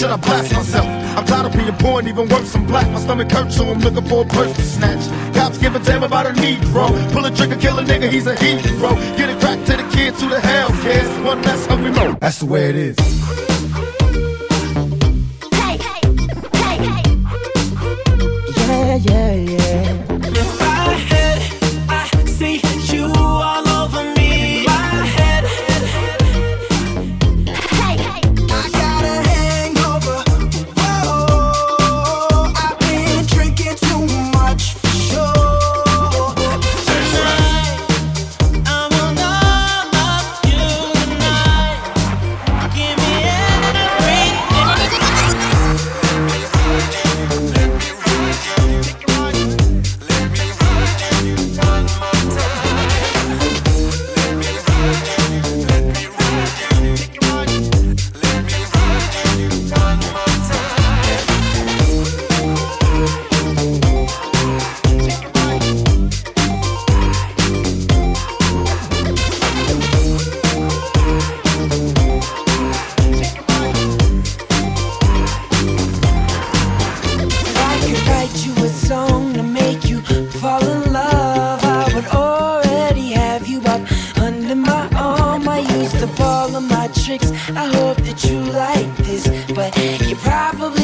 should I blast myself? I'm tired of being and even worse, I'm black. My stomach hurts, so I'm looking for a purse to snatch. Cops give a damn about a Negro. Pull a trigger, kill a nigga, he's a hero. Get it crack to the kids who the hell cares. One less hungry mo. That's the way it is. Yeah, yeah, yeah. you like this, but you probably.